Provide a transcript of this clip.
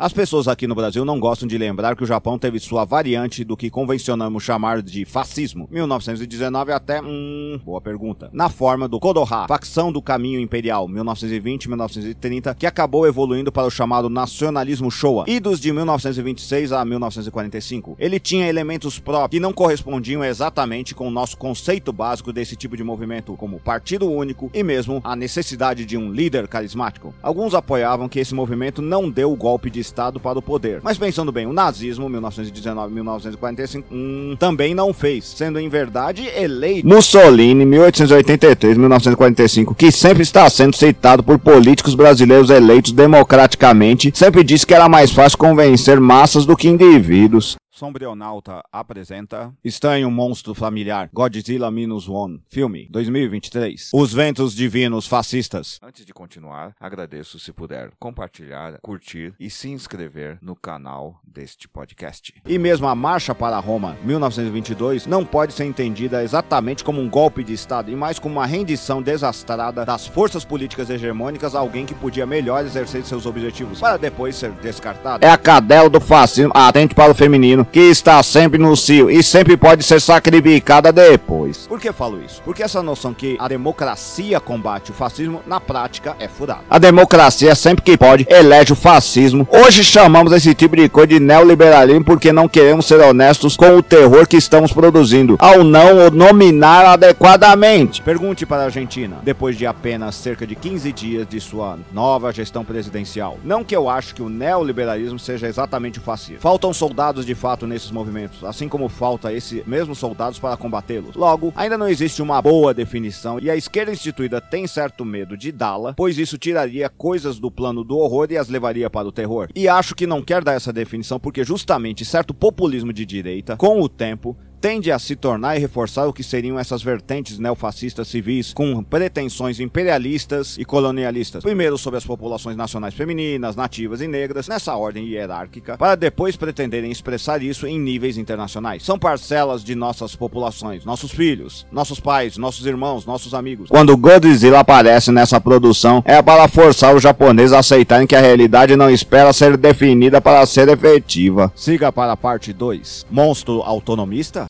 As pessoas aqui no Brasil não gostam de lembrar que o Japão teve sua variante do que convencionamos chamar de fascismo, 1919 até, hum, boa pergunta, na forma do Kodoha, facção do caminho imperial, 1920-1930, que acabou evoluindo para o chamado nacionalismo Showa, e dos de 1926 a 1945. Ele tinha elementos próprios que não correspondiam exatamente com o nosso conceito básico desse tipo de movimento, como partido único e mesmo a necessidade de um líder carismático. Alguns apoiavam que esse movimento não deu o golpe de Estado para o poder. Mas pensando bem, o nazismo, 1919-1945, hum, também não fez, sendo em verdade eleito Mussolini, 1883-1945, que sempre está sendo citado por políticos brasileiros eleitos democraticamente, sempre disse que era mais fácil convencer massas do que indivíduos. Sombrionauta apresenta Estranho Monstro Familiar Godzilla Minus One Filme 2023 Os Ventos Divinos Fascistas Antes de continuar, agradeço se puder compartilhar, curtir e se inscrever no canal deste podcast. E mesmo a Marcha para Roma 1922 não pode ser entendida exatamente como um golpe de Estado e mais como uma rendição desastrada das forças políticas hegemônicas a alguém que podia melhor exercer seus objetivos para depois ser descartado. É a cadela do fascismo atente para o feminino que está sempre no cio e sempre pode ser sacrificada depois. Por que falo isso? Porque essa noção que a democracia combate o fascismo, na prática, é furada. A democracia, sempre que pode, elege o fascismo. Hoje chamamos esse tipo de coisa de neoliberalismo porque não queremos ser honestos com o terror que estamos produzindo, ao não o nominar adequadamente. Pergunte para a Argentina, depois de apenas cerca de 15 dias de sua nova gestão presidencial. Não que eu acho que o neoliberalismo seja exatamente o fascismo. Faltam soldados de fato nesses movimentos, assim como falta esses mesmos soldados para combatê-los. Logo, ainda não existe uma boa definição e a esquerda instituída tem certo medo de dá-la, pois isso tiraria coisas do plano do horror e as levaria para o terror. E acho que não quer dar essa definição porque justamente certo populismo de direita, com o tempo, tende a se tornar e reforçar o que seriam essas vertentes neofascistas civis com pretensões imperialistas e colonialistas. Primeiro sobre as populações nacionais femininas, nativas e negras, nessa ordem hierárquica, para depois pretenderem expressar isso em níveis internacionais. São parcelas de nossas populações, nossos filhos, nossos pais, nossos irmãos, nossos amigos. Quando Godzilla aparece nessa produção, é para forçar os japoneses a aceitarem que a realidade não espera ser definida para ser efetiva. Siga para a parte 2. Monstro autonomista?